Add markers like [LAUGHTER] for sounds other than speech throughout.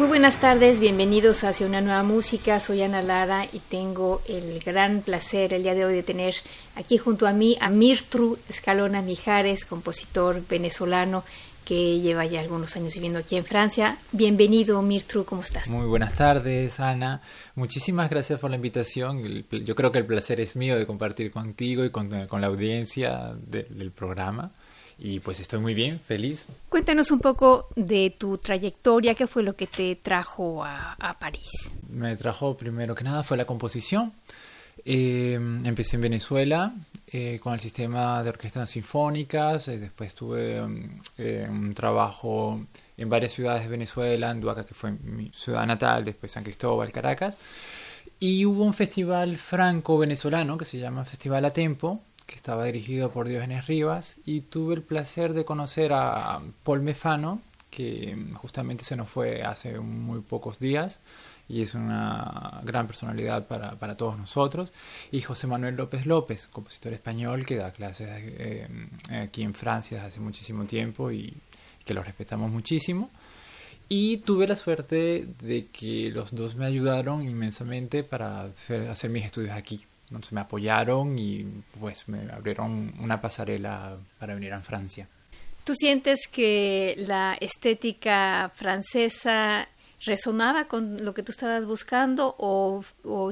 Muy buenas tardes, bienvenidos hacia una nueva música. Soy Ana Lara y tengo el gran placer el día de hoy de tener aquí junto a mí a Mirtru Escalona Mijares, compositor venezolano que lleva ya algunos años viviendo aquí en Francia. Bienvenido, Mirtru, ¿cómo estás? Muy buenas tardes, Ana. Muchísimas gracias por la invitación. Yo creo que el placer es mío de compartir contigo y con, la audiencia del programa y pues estoy muy bien, feliz. Cuéntanos un poco de tu trayectoria, qué fue lo que te trajo a, París. Me trajo primero que nada fue la composición. Eh, empecé en Venezuela eh, con el sistema de orquestas sinfónicas, eh, después tuve un trabajo en varias ciudades de Venezuela, en Duaca, que fue mi ciudad natal, después San Cristóbal, Caracas. Y hubo un festival franco-venezolano que se llama Festival a Tempo, que estaba dirigido por Diógenes Rivas, y tuve el placer de conocer a Paul Mefano, que justamente se nos fue hace muy pocos días y es una gran personalidad para, para todos nosotros, y José Manuel López López, compositor español que da clases eh, aquí en Francia desde hace muchísimo tiempo y que lo respetamos muchísimo. Y tuve la suerte de que los dos me ayudaron inmensamente para hacer mis estudios aquí. Entonces me apoyaron y pues me abrieron una pasarela para venir a Francia. ¿Tú sientes que la estética francesa resonaba con lo que tú estabas buscando o,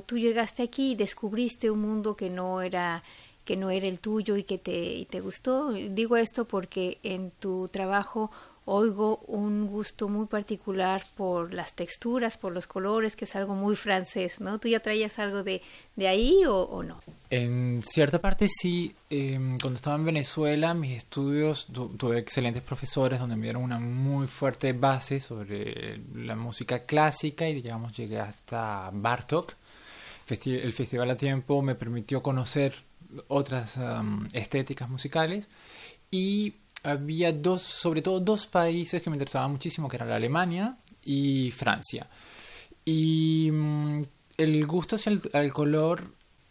tú llegaste aquí y descubriste un mundo que no era que no era el tuyo y que te gustó? Digo esto porque en tu trabajo oigo un gusto muy particular por las texturas, por los colores, que es algo muy francés, ¿no? ¿Tú ya traías algo de, de ahí o, no? En cierta parte sí. Em, cuando estaba en Venezuela, mis estudios, tuve excelentes profesores donde me dieron una muy fuerte base sobre la música clásica y digamos llegué hasta Bartok. el Festival a Tiempo me permitió conocer otras estéticas musicales y había dos, sobre todo dos países que me interesaban muchísimo, que eran Alemania y Francia. Y mm, el gusto hacia el, color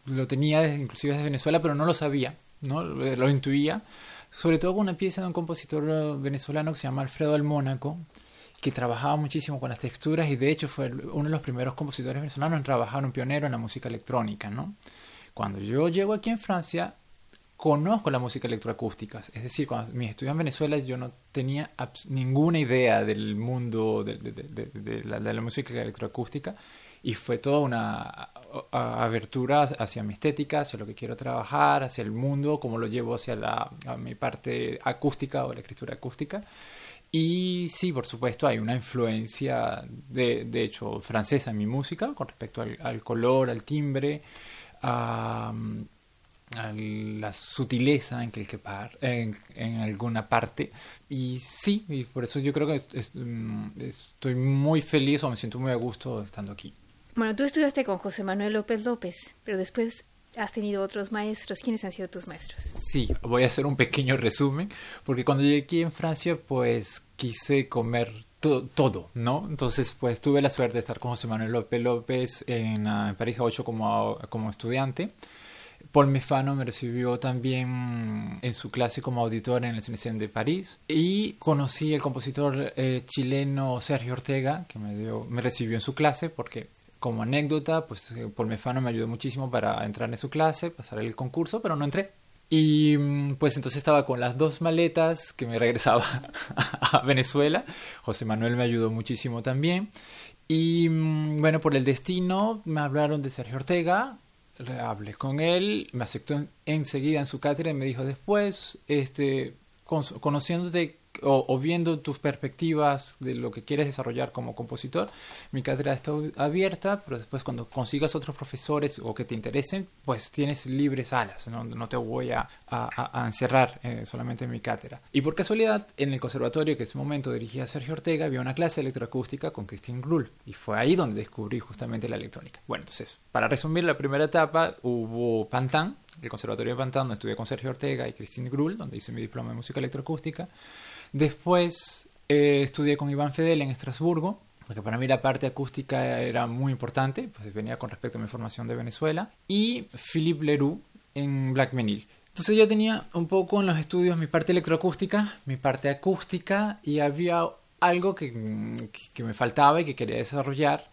lo tenía inclusive desde Venezuela, pero no lo sabía, ¿no? Lo, intuía. Sobre todo con una pieza de un compositor eh, venezolano que se llama Alfredo del Mónaco, que trabajaba muchísimo con las texturas y de hecho fue uno de los primeros compositores venezolanos en trabajar, un pionero en la música electrónica, ¿no? Cuando yo llego aquí en Francia, conozco la música electroacústica. Es decir, cuando mis estudios en Venezuela yo no tenía ninguna idea del mundo de, la, música electroacústica y fue toda una abertura hacia mi estética, hacia lo que quiero trabajar, hacia el mundo, cómo lo llevo hacia la, mi parte acústica o la escritura acústica. Y sí, por supuesto, hay una influencia, de, de hecho, francesa en mi música con respecto al, color, al timbre, a la sutileza en, que, en, en, alguna parte. Y sí, y por eso yo creo que mm, estoy muy feliz o me siento muy a gusto estando aquí. Bueno, tú estudiaste con José Manuel López López, pero después has tenido otros maestros. ¿Quiénes han sido tus maestros? Sí, voy a hacer un pequeño resumen, porque cuando llegué aquí en Francia, pues quise comer todo, ¿no? Entonces, pues tuve la suerte de estar con José Manuel López López en, ah, en París 8 como, como estudiante. Paul Mefano me recibió también en su clase como auditor en el CNC de París y conocí al compositor eh, chileno Sergio Ortega que me, dio, me recibió en su clase porque como anécdota pues eh, Paul Mefano me ayudó muchísimo para entrar en su clase, pasar el concurso, pero no entré Y mm, pues entonces estaba con las dos maletas que me regresaba [LAUGHS] a Venezuela. José Manuel me ayudó muchísimo también. Y mm, bueno, por el destino me hablaron de Sergio Ortega, hablé con él, me aceptó enseguida en su cátedra y me dijo después, este, conociéndote o, viendo tus perspectivas de lo que quieres desarrollar como compositor, mi cátedra está abierta, pero después cuando consigas otros profesores o que te interesen, pues tienes libres alas, no, no te voy a, a, encerrar eh, solamente en mi cátedra. Y por casualidad, en el conservatorio que en ese momento dirigía Sergio Ortega, había una clase electroacústica con Christine Grull, y fue ahí donde descubrí justamente la electrónica. Bueno, entonces, para resumir la primera etapa, hubo Pantan, el Conservatorio de Pantan, donde estudié con Sergio Ortega y Christine Grull, donde hice mi diploma de música electroacústica. Después eh, estudié con Iván Fedel en Estrasburgo, porque para mí la parte acústica era muy importante, pues venía con respecto a mi formación de Venezuela, y Philippe Leroux en Black Menil. Entonces yo tenía un poco en los estudios mi parte electroacústica, mi parte acústica, y había algo que, me faltaba y que quería desarrollar,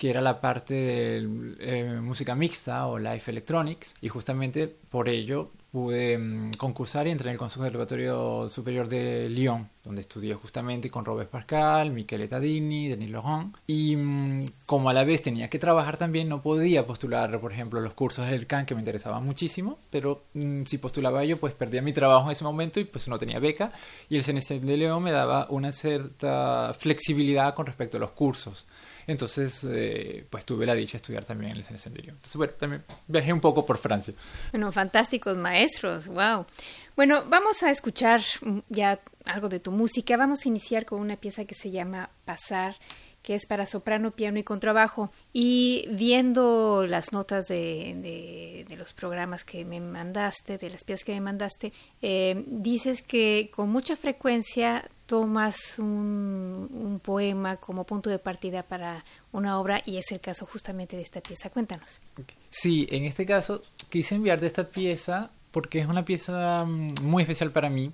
que era la parte de eh, música mixta o live electronics, y justamente por ello pude mm, concursar y entré en el Conservatorio Superior de Lyon, donde estudié justamente con Robert Pascal, Michele Tadini, Denis Laurent. Y mm, como a la vez tenía que trabajar también, no podía postular, por ejemplo, los cursos del CAN que me interesaban muchísimo, pero mm, si postulaba yo, pues perdía mi trabajo en ese momento y pues no tenía beca. Y el CNC de León me daba una cierta flexibilidad con respecto a los cursos. Entonces, eh, pues tuve la dicha de estudiar también en el Senderio. Entonces, bueno, también viajé un poco por Francia. Bueno, fantásticos maestros, wow. Bueno, vamos a escuchar ya algo de tu música. Vamos a iniciar con una pieza que se llama Pasar que es para soprano, piano y contrabajo. Y viendo las notas de, los programas que me mandaste, de las piezas que me mandaste, eh, dices que con mucha frecuencia tomas un, poema como punto de partida para una obra y es el caso justamente de esta pieza. Cuéntanos. Sí, en este caso quise enviarte esta pieza porque es una pieza mm, muy especial para mí.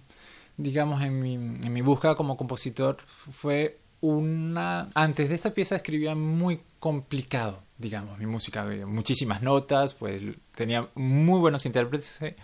Digamos, en mi, en mi búsqueda como compositor fue una... Antes de esta pieza escribía muy complicado, digamos, mi música. Muchísimas notas, pues tenía muy buenos intérpretes, eh,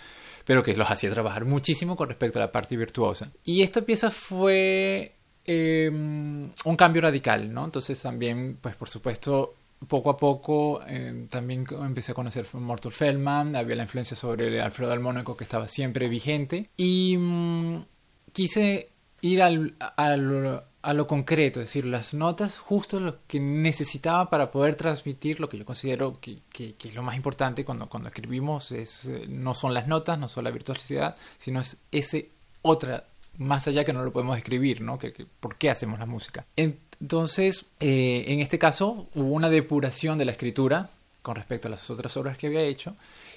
pero que los hacía trabajar muchísimo con respecto a la parte virtuosa. Y esta pieza fue em, un cambio radical, ¿no? Entonces también, pues por supuesto, poco a poco em, también empecé a conocer a Mortal Feldman, había la influencia sobre Alfredo Mónaco que estaba siempre vigente y mm, quise ir al, al, a lo concreto, es decir, las notas, justo lo que necesitaba para poder transmitir lo que yo considero que, que, es lo más importante cuando, cuando escribimos, es, eh, no son las notas, no son la virtuosidad, sino es ese otra, más allá que no lo podemos escribir, ¿no? Que, ¿Por qué hacemos la música? Entonces, eh, en este caso, hubo una depuración de la escritura con respecto a las otras obras que había hecho,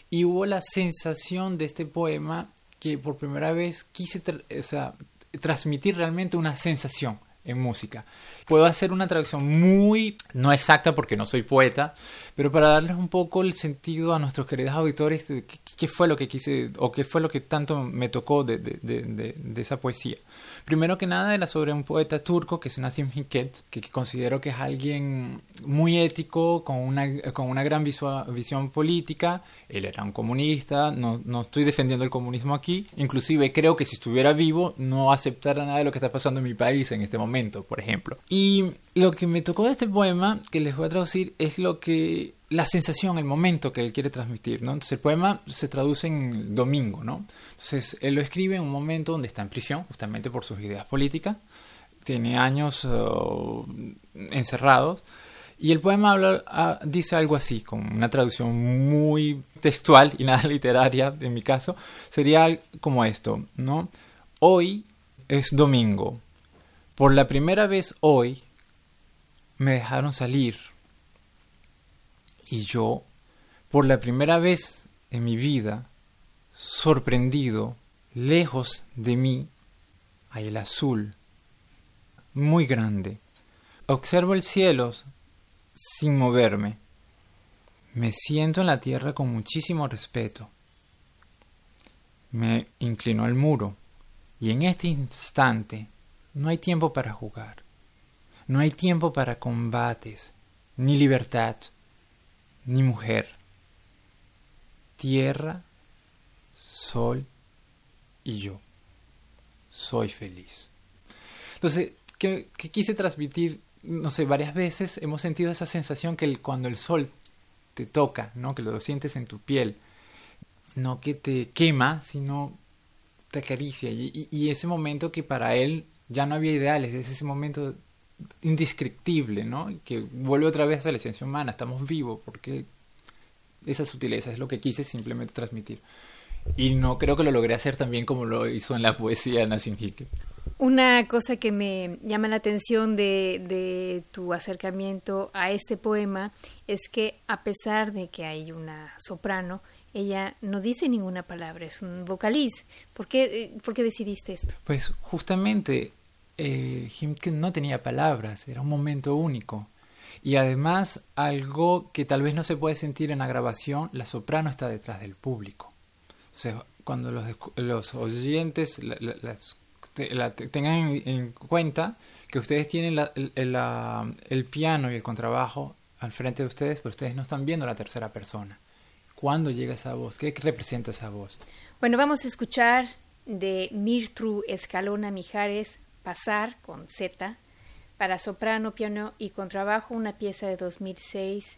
y hubo la sensación de este poema que por primera vez quise o sea, transmitir realmente una sensación en música. Puedo hacer una traducción muy, no exacta porque no soy poeta, pero para darles un poco el sentido a nuestros queridos auditores de qué, fue lo que quise o qué fue lo que tanto me tocó de, de, de, de esa poesía. Primero que nada era sobre un poeta turco que es Nazim Hikmet, que, considero que es alguien muy ético, con una, con una gran visión política. Él era un comunista, no, no estoy defendiendo el comunismo aquí, inclusive creo que si estuviera vivo no aceptara nada de lo que está pasando en mi país en este momento, por ejemplo. Y lo que me tocó de este poema, que les voy a traducir, es lo que la sensación, el momento que él quiere transmitir, ¿no? Entonces el poema se traduce en domingo, ¿no? Entonces él lo escribe en un momento donde está en prisión, justamente por sus ideas políticas, tiene años uh, encerrados, y el poema habla, ah, dice algo así, con una traducción muy textual y nada [LAUGHS] literaria, en mi caso, sería como esto, ¿no? Hoy es domingo. Por la primera vez hoy me dejaron salir y yo, por la primera vez en mi vida, sorprendido, lejos de mí, hay el azul, muy grande. Observo el cielo sin moverme. Me siento en la tierra con muchísimo respeto. Me inclino al muro y en este instante no hay tiempo para jugar. No hay tiempo para combates, ni libertad, ni mujer. Tierra, sol y yo. Soy feliz. Entonces, ¿qué, quise transmitir? No sé, varias veces hemos sentido esa sensación que cuando el sol te toca, ¿no? Que lo sientes en tu piel, no que te quema, sino te acaricia. Y, y, ese momento que para él ya no había ideales, es ese momento indescriptible, ¿no? Que vuelve otra vez a la esencia humana, estamos vivos, porque esa sutileza es lo que quise simplemente transmitir. Y no creo que lo logré hacer tan bien como lo hizo en la poesía de Nassim Hickel. Una cosa que me llama la atención de, de, tu acercamiento a este poema es que a pesar de que hay una soprano, ella no dice ninguna palabra, es un vocaliz. ¿Por qué, por qué decidiste esto? Pues justamente eh, no tenía palabras, era un momento único. Y además, algo que tal vez no se puede sentir en la grabación, la soprano está detrás del público. O sea, cuando los, los oyentes la, tengan en cuenta que ustedes tienen el, piano y el contrabajo al frente de ustedes, pero ustedes no están viendo la tercera persona. ¿Cuándo llega esa voz? ¿Qué representa esa voz? Bueno, vamos a escuchar de Mirtru Escalona Mijares Pasar con Z para soprano, piano y contrabajo, una pieza de 2006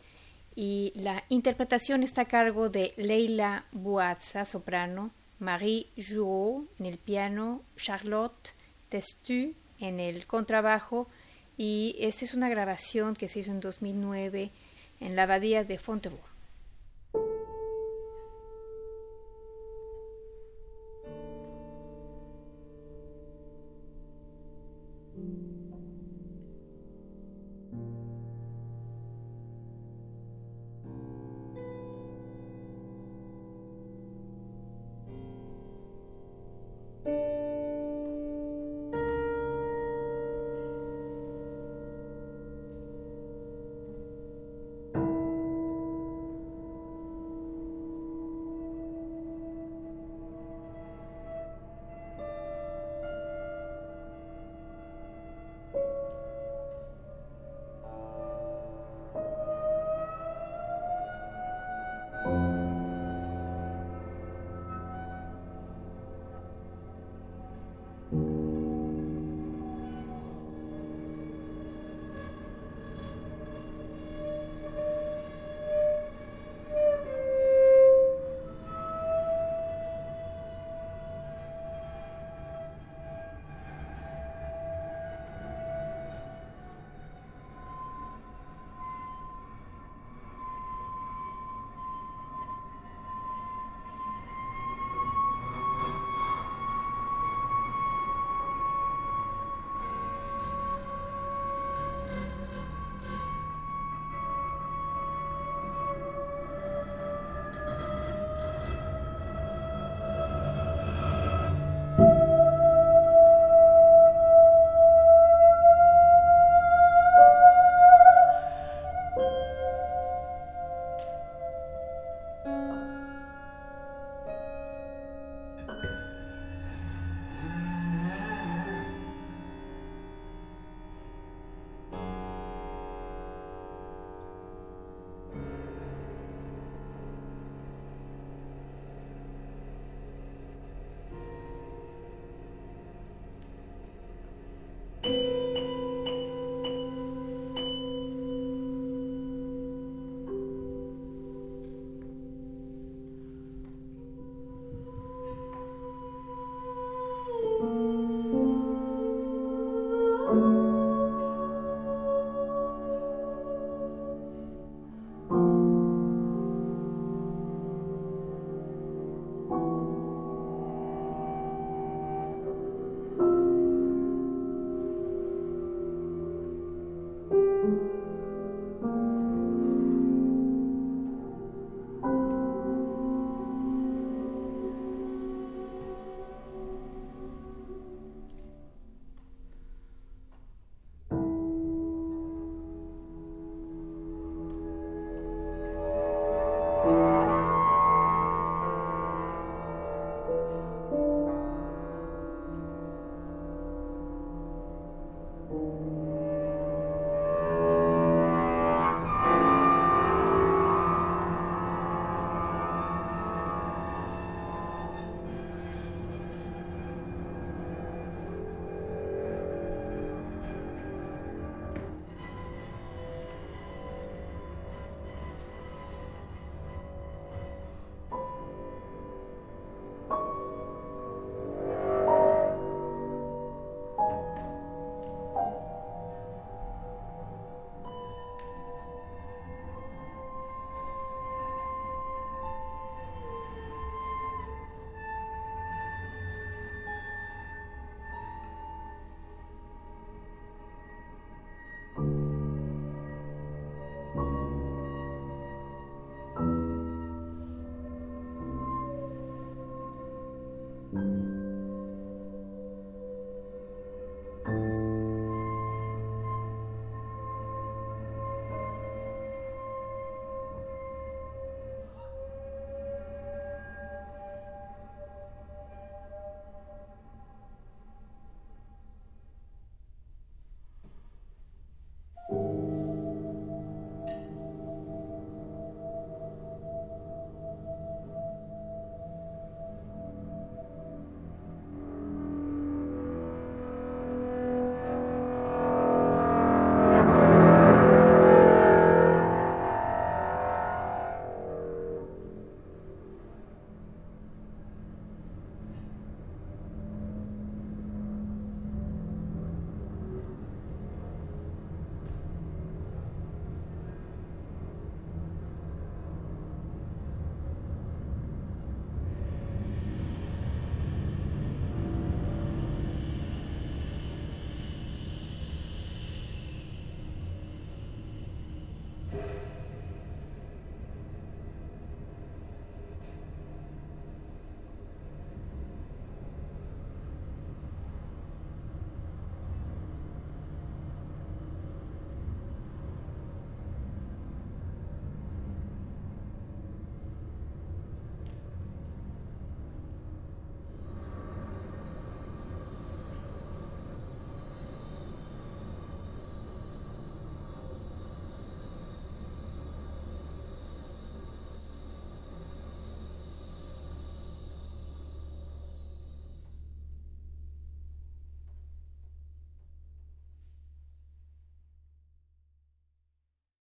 y la interpretación está a cargo de Leila Buazza, soprano, Marie Jouot en el piano, Charlotte Testu en el contrabajo y esta es una grabación que se hizo en 2009 en la abadía de Fontebourg.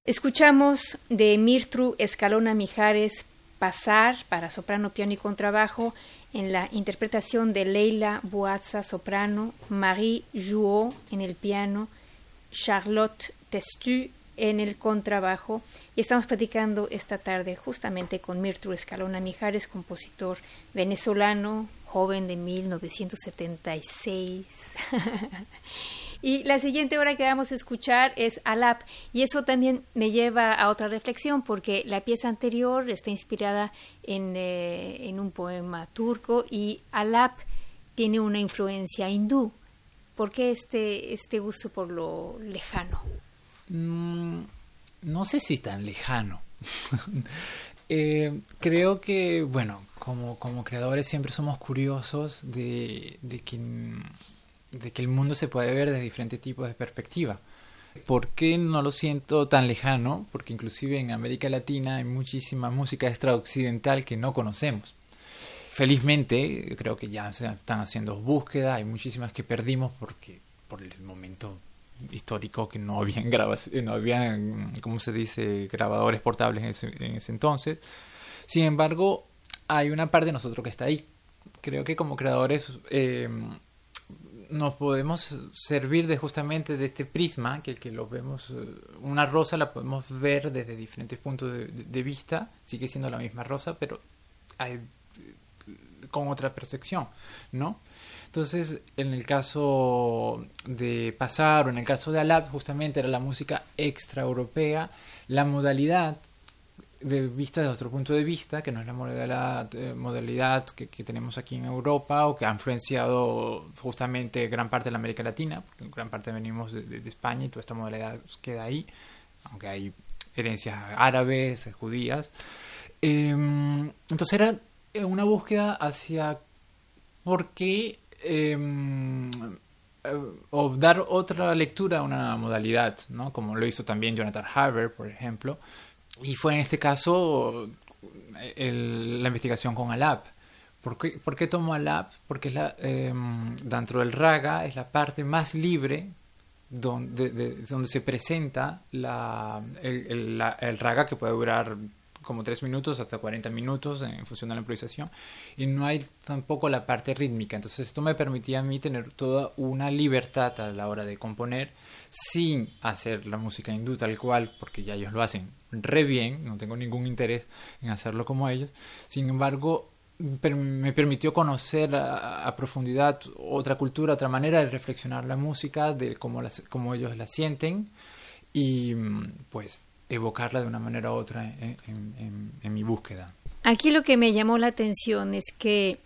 Escuchamos de Mirtru Escalona Mijares Pasar para soprano, piano y contrabajo en la interpretación de Leila Boazza soprano, Marie Jouot en el piano, Charlotte Testu en el contrabajo y estamos platicando esta tarde justamente con Mirtru Escalona Mijares, compositor venezolano, joven de 1976. [LAUGHS] y la siguiente hora que vamos a escuchar es Alap y eso también me lleva a otra reflexión porque la pieza anterior está inspirada en, eh, en un poema turco y Alap tiene una influencia hindú. ¿Por qué este, este gusto por lo lejano? Mm, no sé si tan lejano. [LAUGHS] Eh, creo que, bueno, como, como creadores siempre somos curiosos de, de, que, de que el mundo se puede ver de diferentes tipos de perspectiva. ¿Por qué no lo siento tan lejano? Porque inclusive en América Latina hay muchísima música extraoccidental que no conocemos. Felizmente, creo que ya se están haciendo búsquedas, hay muchísimas que perdimos porque por el momento histórico que no habían grabaciones, no habían, ¿cómo se dice?, grabadores portables en ese, en ese entonces. Sin embargo, hay una parte de nosotros que está ahí. Creo que como creadores eh, nos podemos servir de justamente de este prisma, que el que lo vemos, eh, una rosa la podemos ver desde diferentes puntos de, de vista, sigue siendo la misma rosa, pero hay, con otra percepción, ¿no? Entonces, en el caso de Pasar o en el caso de Alap, justamente era la música extraeuropea, la modalidad de vista de otro punto de vista, que no es la modalidad, eh, modalidad que, que, tenemos aquí en Europa o que ha influenciado justamente gran parte de la América Latina, porque gran parte venimos de, de, España y toda esta modalidad queda ahí, aunque hay herencias árabes, judías. Eh, entonces era una búsqueda hacia por qué eh, o dar otra lectura a una modalidad, ¿no? como lo hizo también Jonathan Harver, por ejemplo, y fue en este caso el, la investigación con Alap. ¿Por qué, ¿Por qué tomo Alap? Porque es la, eh, dentro del raga es la parte más libre donde, de, donde se presenta la, el, la, el raga que puede durar como 3 minutos hasta 40 minutos en función de la improvisación y no hay tampoco la parte rítmica. Entonces esto me permitía a mí tener toda una libertad a la hora de componer sin hacer la música hindú tal cual porque ya ellos lo hacen re bien no tengo ningún interés en hacerlo como ellos. Sin embargo me permitió conocer a, a, profundidad otra cultura, otra manera de reflexionar la música, de cómo, las, cómo ellos la sienten y pues evocarla de una manera u otra en, mi búsqueda. Aquí lo que me llamó la atención es que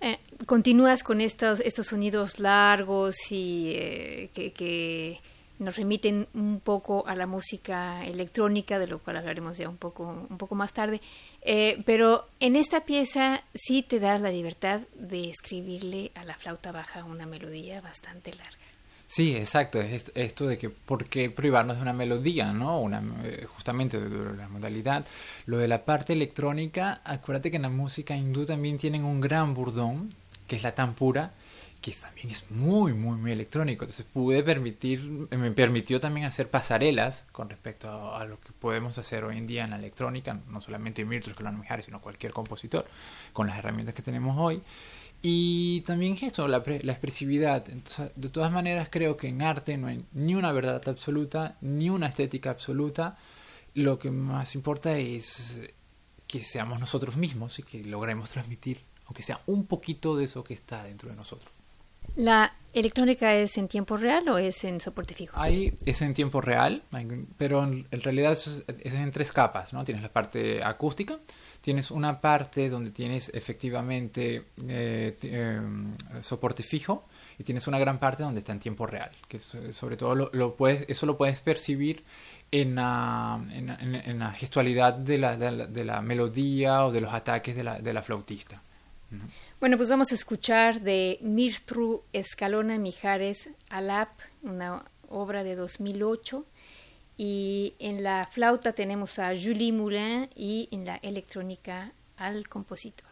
eh, continúas con estos, estos sonidos largos y eh, que, que, nos remiten un poco a la música electrónica, de lo cual hablaremos ya un poco, un poco más tarde. Eh, pero en esta pieza sí te das la libertad de escribirle a la flauta baja una melodía bastante larga. Sí, exacto. Es esto de que por qué privarnos de una melodía, ¿no? Una, justamente de la modalidad. Lo de la parte electrónica, acuérdate que en la música hindú también tienen un gran burdón, que es la tan pura, que también es muy, muy, muy electrónico. Entonces pude permitir, me permitió también hacer pasarelas con respecto a, lo que podemos hacer hoy en día en la electrónica, no solamente Mirtz, Colón Mijares, sino cualquier compositor, con las herramientas que tenemos hoy. Y también esto, la, la expresividad. De todas maneras, creo que en arte no hay ni una verdad absoluta, ni una estética absoluta. Lo que más importa es que seamos nosotros mismos y que logremos transmitir, aunque sea un poquito de eso que está dentro de nosotros. ¿La electrónica es en tiempo real o es en soporte fijo? Hay, es en tiempo real, pero en, realidad es, en tres capas, ¿no? Tienes la parte acústica, tienes una parte donde tienes efectivamente eh, eh, soporte fijo y tienes una gran parte donde está en tiempo real, que sobre todo lo, puedes, eso lo puedes percibir en la, en, la gestualidad de la, de, la, de la, melodía o de los ataques de la, de la flautista. Bueno, pues vamos a escuchar de Mirtru Escalona Mijares Alap, una obra de 2008 y en la flauta tenemos a Julie Moulin y en la electrónica al compositor.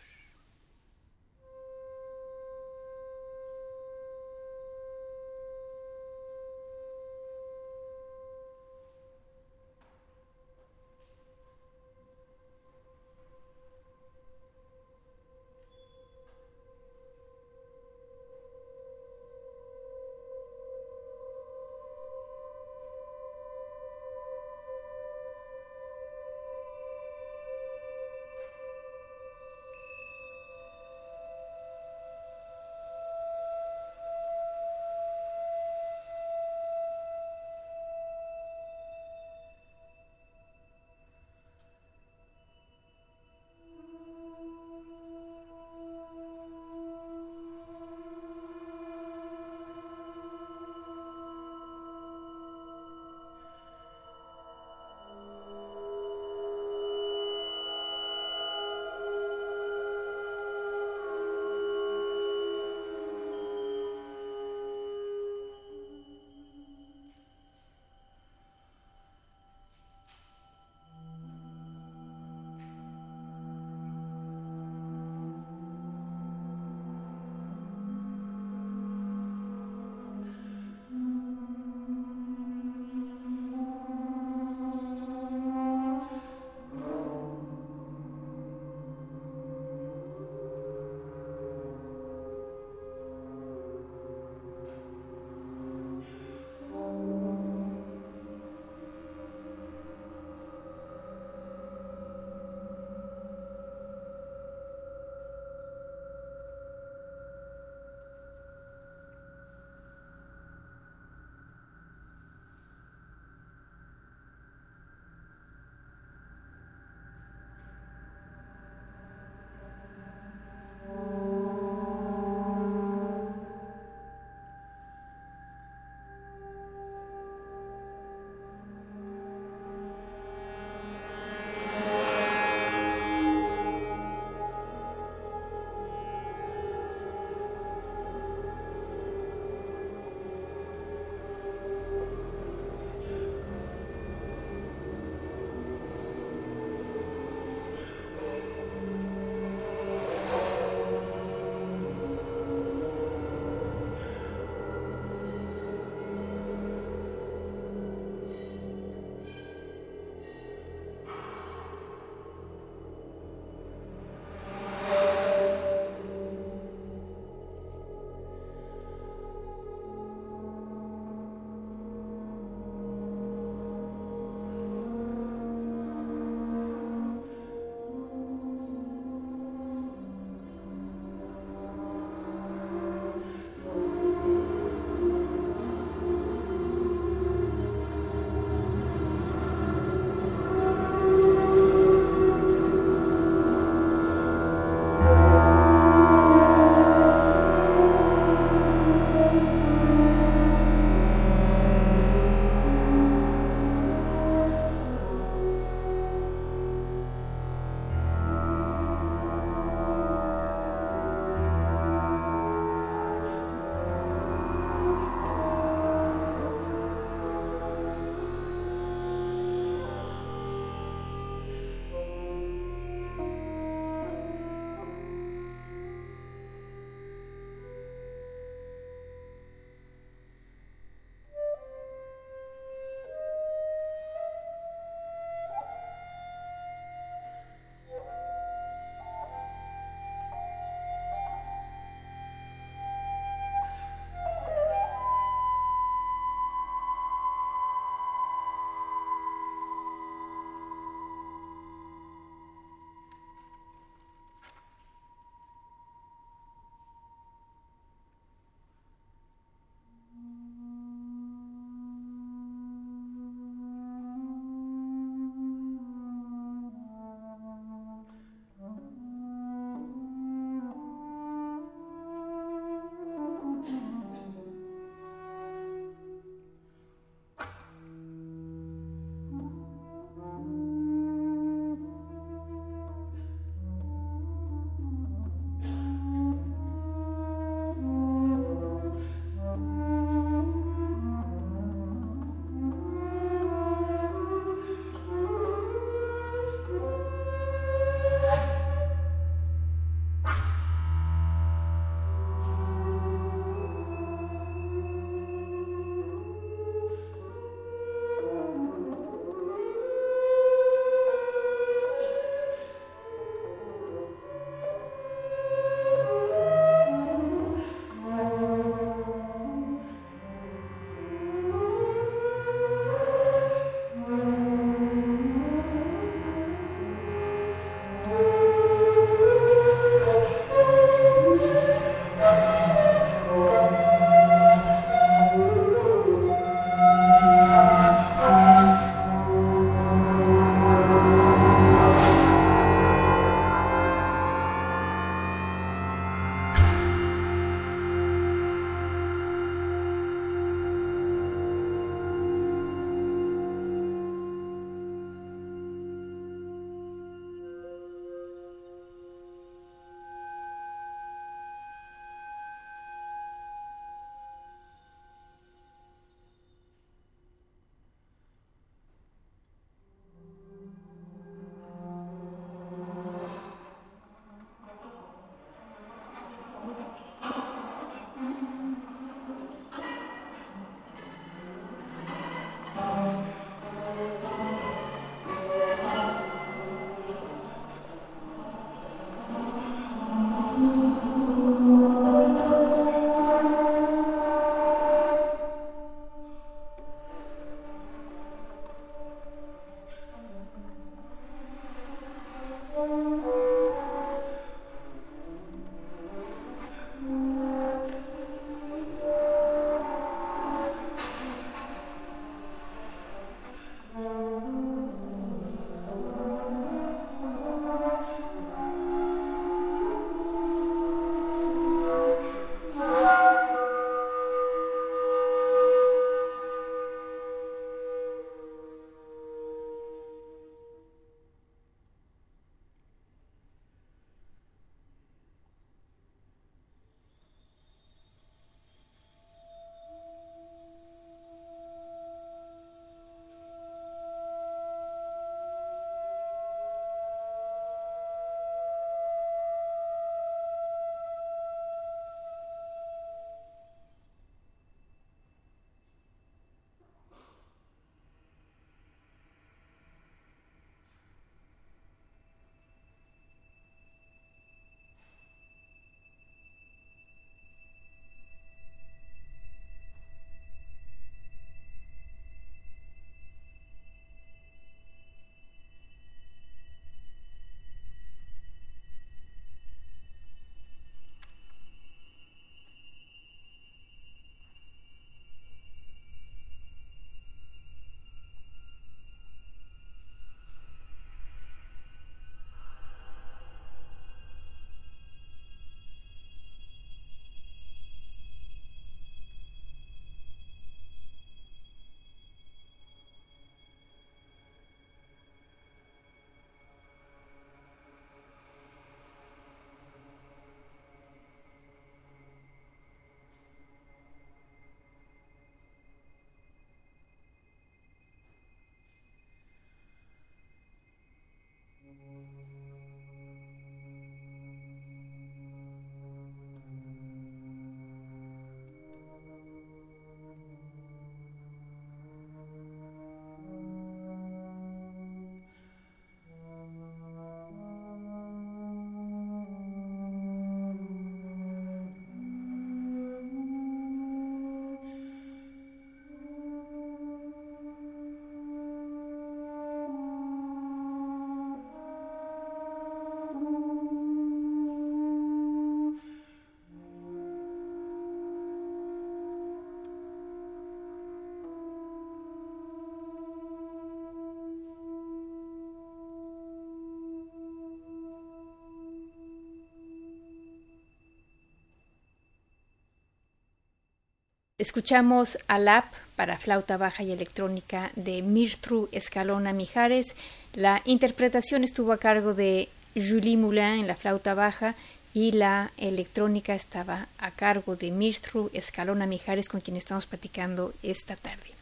Escuchamos Alap para flauta baja y electrónica de Mirtru Escalona Mijares. La interpretación estuvo a cargo de Julie Moulin en la flauta baja y la electrónica estaba a cargo de Mirtru Escalona Mijares con quien estamos platicando esta tarde.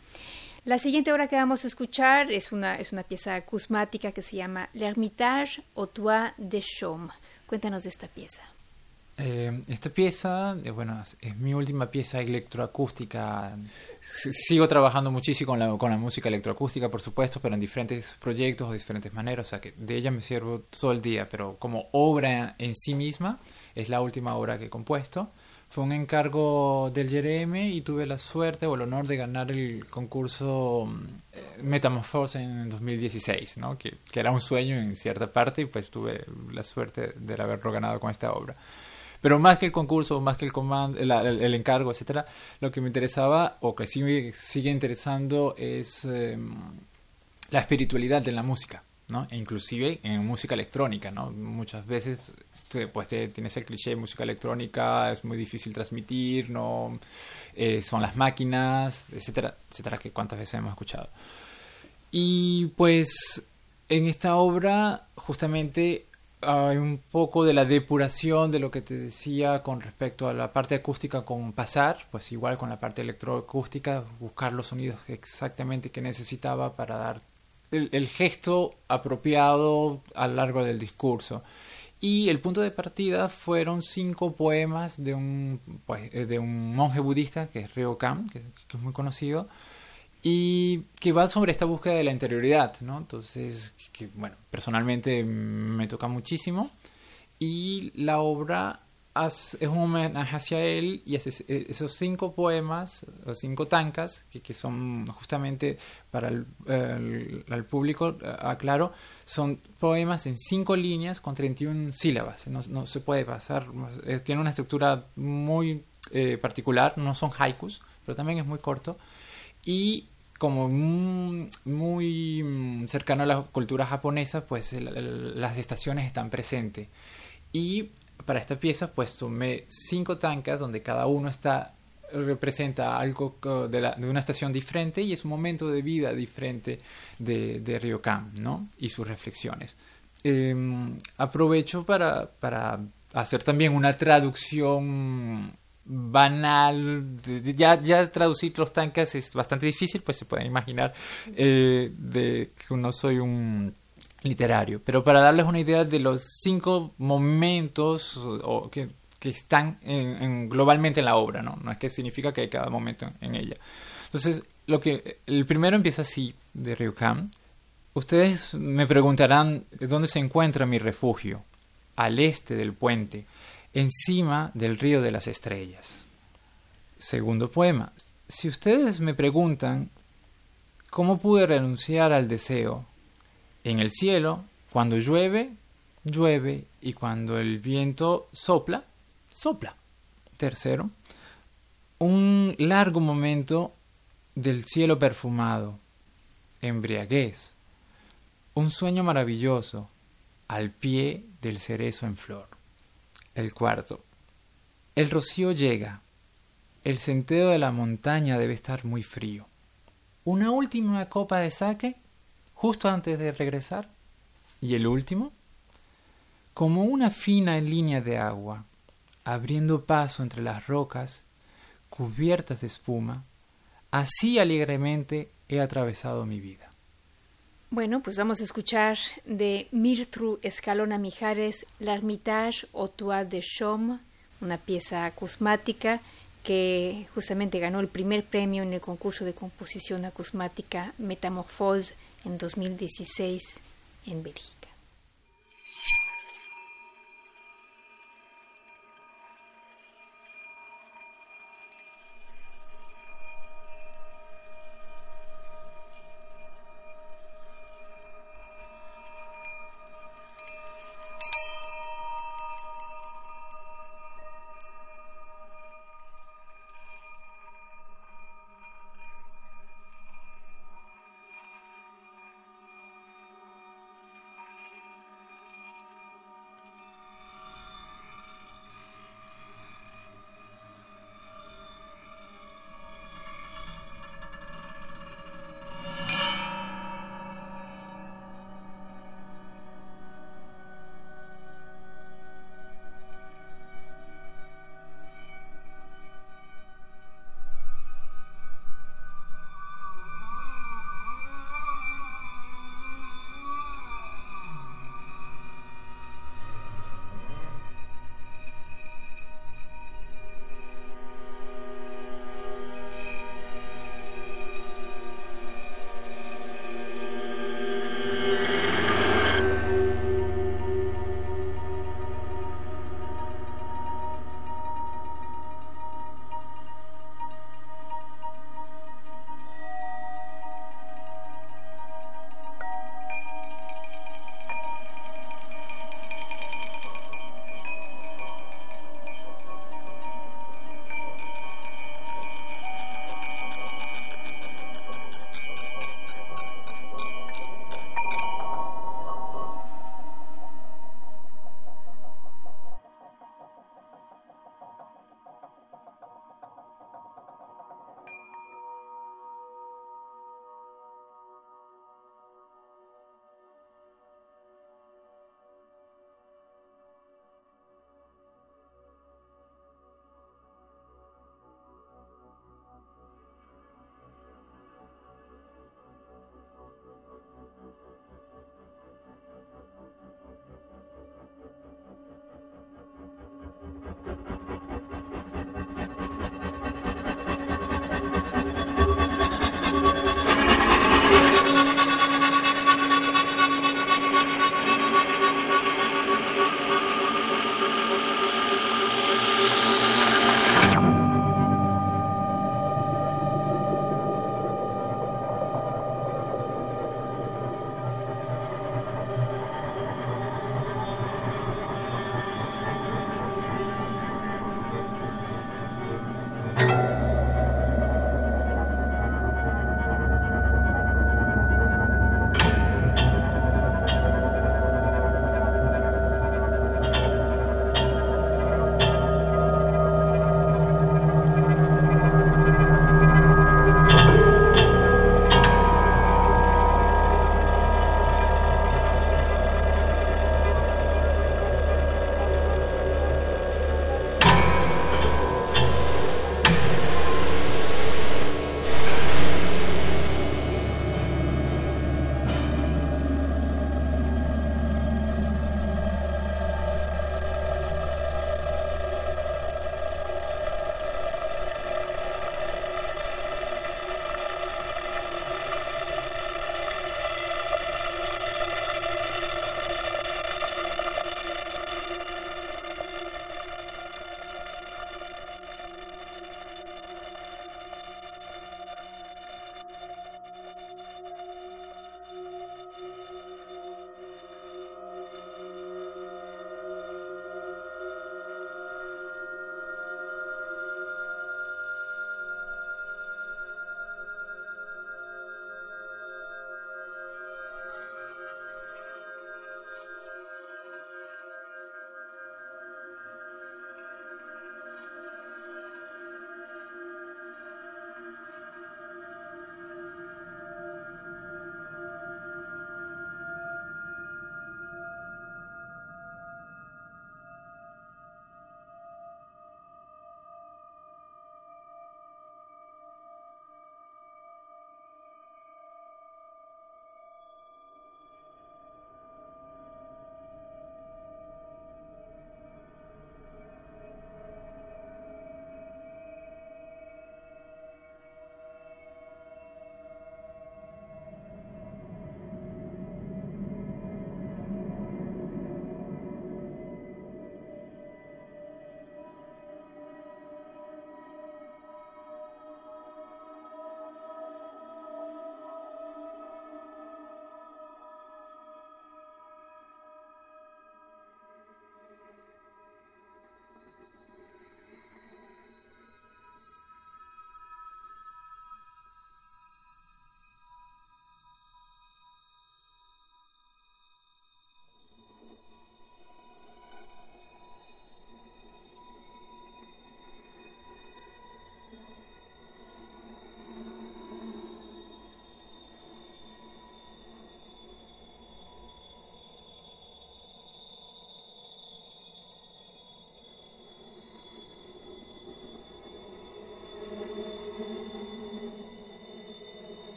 La siguiente obra que vamos a escuchar es una, es una pieza acusmática que se llama L'Hermitage au Toit de Chaume. Cuéntanos de esta pieza. Eh, esta pieza, eh, bueno, es, mi última pieza electroacústica. sigo trabajando muchísimo con la, con la música electroacústica, por supuesto, pero en diferentes proyectos o diferentes maneras. O sea, que de ella me sirvo todo el día, pero como obra en sí misma, es la última obra que he compuesto. Fue un encargo del JRM y tuve la suerte o el honor de ganar el concurso eh, Metamorphose en 2016, ¿no? que, que era un sueño en cierta parte y pues tuve la suerte de haberlo ganado con esta obra. Pero más que el concurso, más que el, comando, el, encargo, etcétera, lo que me interesaba, o que me sigue interesando, es em, la espiritualidad de la música, ¿no? E inclusive en música electrónica, ¿no? Muchas veces pues tienes el cliché de música electrónica, es muy difícil transmitir, no eh, son las máquinas, etcétera, etcétera, que cuántas veces hemos escuchado. Y pues en esta obra justamente hay un poco de la depuración de lo que te decía con respecto a la parte acústica con pasar, pues igual con la parte electroacústica, buscar los sonidos exactamente que necesitaba para dar el, gesto apropiado a lo largo del discurso. Y el punto de partida fueron cinco poemas de un, pues, eh, de un monje budista, que es Ryokan, que, que es muy conocido, y que va sobre esta búsqueda de la interioridad, ¿no? Entonces, que bueno, personalmente me toca muchísimo y la obra es un homenaje hacia él y esos cinco poemas, o cinco tancas, que, que, son justamente para el, el, público, aclaro, son poemas en cinco líneas con 31 sílabas, no, no se puede pasar, eh, tiene una estructura muy eh, particular, no son haikus, pero también es muy corto y como muy, cercano a la cultura japonesa, pues las estaciones están presentes. Y para esta pieza, pues tomé cinco tankas donde cada uno está representa algo de, una estación diferente y es un momento de vida diferente de, de Ryokan, ¿no? Y sus reflexiones. Em, aprovecho para, para hacer también una traducción banal, ya, ya traducir los tanques es bastante difícil, pues se pueden imaginar eh, que no soy un literario, pero para darles una idea de los cinco momentos que, que, están en, globalmente en la obra, ¿no? No es que significa que hay cada momento en, ella. Entonces, lo que el primero empieza así, de Ryukam. Ustedes me preguntarán dónde se encuentra mi refugio. Al este del puente encima del río de las estrellas. Segundo poema. Si ustedes me preguntan cómo pude renunciar al deseo, en el cielo, cuando llueve, llueve y cuando el viento sopla, sopla. Tercero, un largo momento del cielo perfumado, embriaguez, un sueño maravilloso al pie del cerezo en flor. El cuarto. El rocío llega. El sendero de la montaña debe estar muy frío. Una última copa de saque justo antes de regresar. Y el último. Como una fina línea de agua, abriendo paso entre las rocas, cubiertas de espuma, así alegremente he atravesado mi vida. Bueno, pues vamos a escuchar de Mirtru Escalona Mijares L'Armitage au Toit de Chaume, una pieza acusmática que justamente ganó el primer premio en el concurso de composición acusmática Metamorphose en 2016 en Bélgica.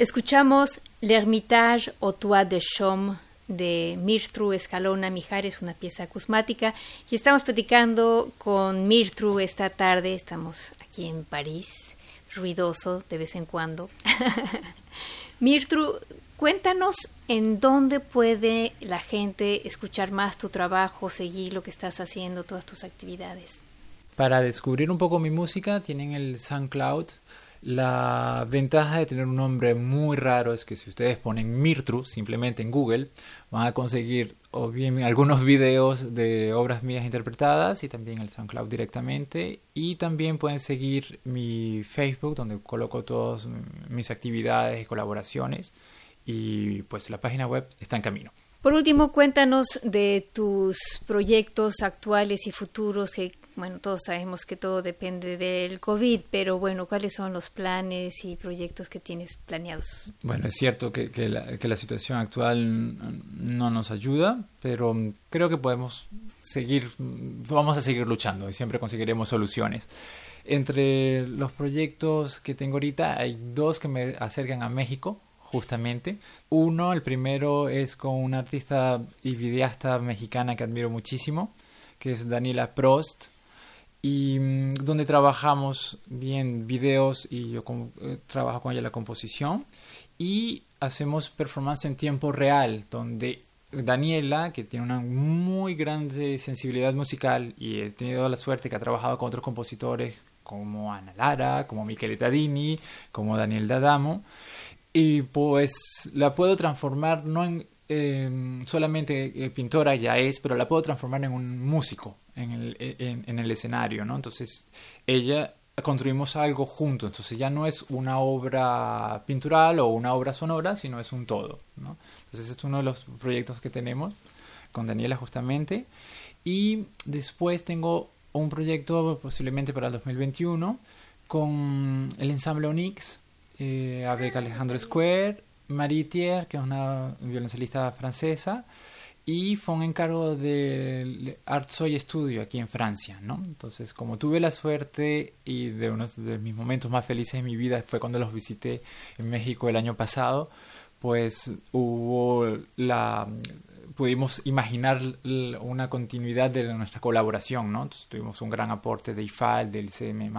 Escuchamos L'Hermitage au Toit de Chaume de Mirtru Escalona Mijares, una pieza acusmática, y estamos platicando con Mirtru esta tarde, estamos aquí en París, ruidoso de vez en cuando. [LAUGHS] Mirtru, cuéntanos en dónde puede la gente escuchar más tu trabajo, seguir lo que estás haciendo, todas tus actividades. Para descubrir un poco mi música, tienen el SoundCloud la ventaja de tener un nombre muy raro es que si ustedes ponen Mirtru simplemente en Google, van a conseguir o bien algunos videos de obras mías interpretadas y también el SoundCloud directamente. Y también pueden seguir mi Facebook donde coloco todas mis actividades y colaboraciones. Y pues la página web está en camino. Por último, cuéntanos de tus proyectos actuales y futuros que bueno, todos sabemos que todo depende del COVID, pero bueno, ¿cuáles son los planes y proyectos que tienes planeados? Bueno, es cierto que, que, la, que la situación actual no nos ayuda, pero creo que podemos seguir, vamos a seguir luchando y siempre conseguiremos soluciones. Entre los proyectos que tengo ahorita hay dos que me acercan a México, justamente. Uno, el primero es con una artista y videasta mexicana que admiro muchísimo, que es Daniela Prost y mm, donde trabajamos bien videos y yo eh, trabajo con ella la composición y hacemos performance en tiempo real donde Daniela que tiene una muy grande sensibilidad musical y he tenido la suerte que ha trabajado con otros compositores como Ana Lara, como Michele Tadini, como Daniel D'Adamo y pues la puedo transformar no en solamente eh, pintora ya es, pero la puedo transformar en un músico en el, en, el escenario, ¿no? Entonces, ella construimos algo juntos, entonces ya no es una obra pintural o una obra sonora, sino es un todo, ¿no? Entonces, es uno de los proyectos que tenemos con Daniela justamente. Y después tengo un proyecto posiblemente para el 2021 con el ensamble Onyx, eh, avec Alejandro Square, Marie Thier, que es una violonchelista francesa, y fue un encargo de Art Soy Studio aquí en Francia, ¿no? Entonces, como tuve la suerte y de uno de mis momentos más felices de mi vida fue cuando los visité en México el año pasado, pues hubo la pudimos imaginar una continuidad de nuestra colaboración, ¿no? Entonces, tuvimos un gran aporte de IFAL, del CM+,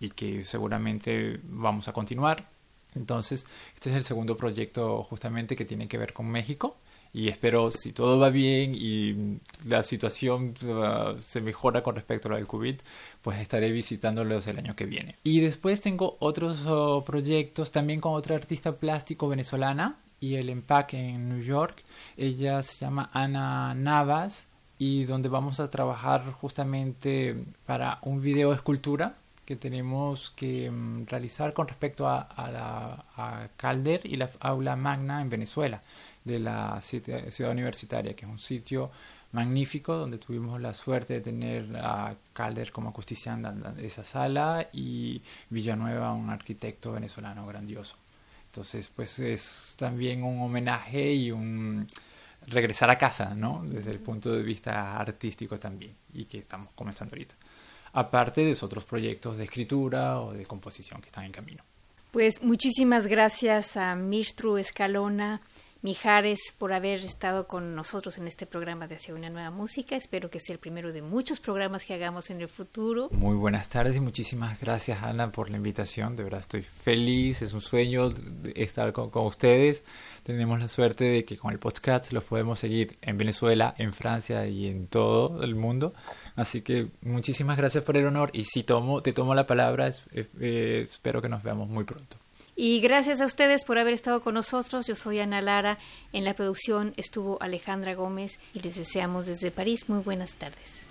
y que seguramente vamos a continuar. Entonces, este es el segundo proyecto justamente que tiene que ver con México y espero si todo va bien y la situación uh, se mejora con respecto a lo del COVID, pues estaré visitándolos el año que viene. Y después tengo otros uh, proyectos también con otra artista plástico venezolana y el empaque en New York. Ella se llama Ana Navas y donde vamos a trabajar justamente para un video escultura que tenemos que mm, realizar con respecto a, la Calder y la aula magna en Venezuela de la ciudad universitaria, que es un sitio magnífico donde tuvimos la suerte de tener a Calder como acusticianda de esa sala y Villanueva, un arquitecto venezolano grandioso. Entonces, pues es también un homenaje y un regresar a casa, ¿no? Desde el punto de vista artístico también, y que estamos comenzando ahorita. Aparte de otros proyectos de escritura o de composición que están en camino. Pues muchísimas gracias a Mirtru Escalona Mijares por haber estado con nosotros en este programa de Hacia una nueva música. Espero que sea el primero de muchos programas que hagamos en el futuro. Muy buenas tardes y muchísimas gracias Ana por la invitación. De verdad estoy feliz, es un sueño estar con, ustedes. Tenemos la suerte de que con el podcast los podemos seguir en Venezuela, en Francia y en todo el mundo. Así que muchísimas gracias por el honor y si tomo, te tomo la palabra, eh, espero que nos veamos muy pronto. Y gracias a ustedes por haber estado con nosotros. Yo soy Ana Lara. En la producción estuvo Alejandra Gómez y les deseamos desde París muy buenas tardes.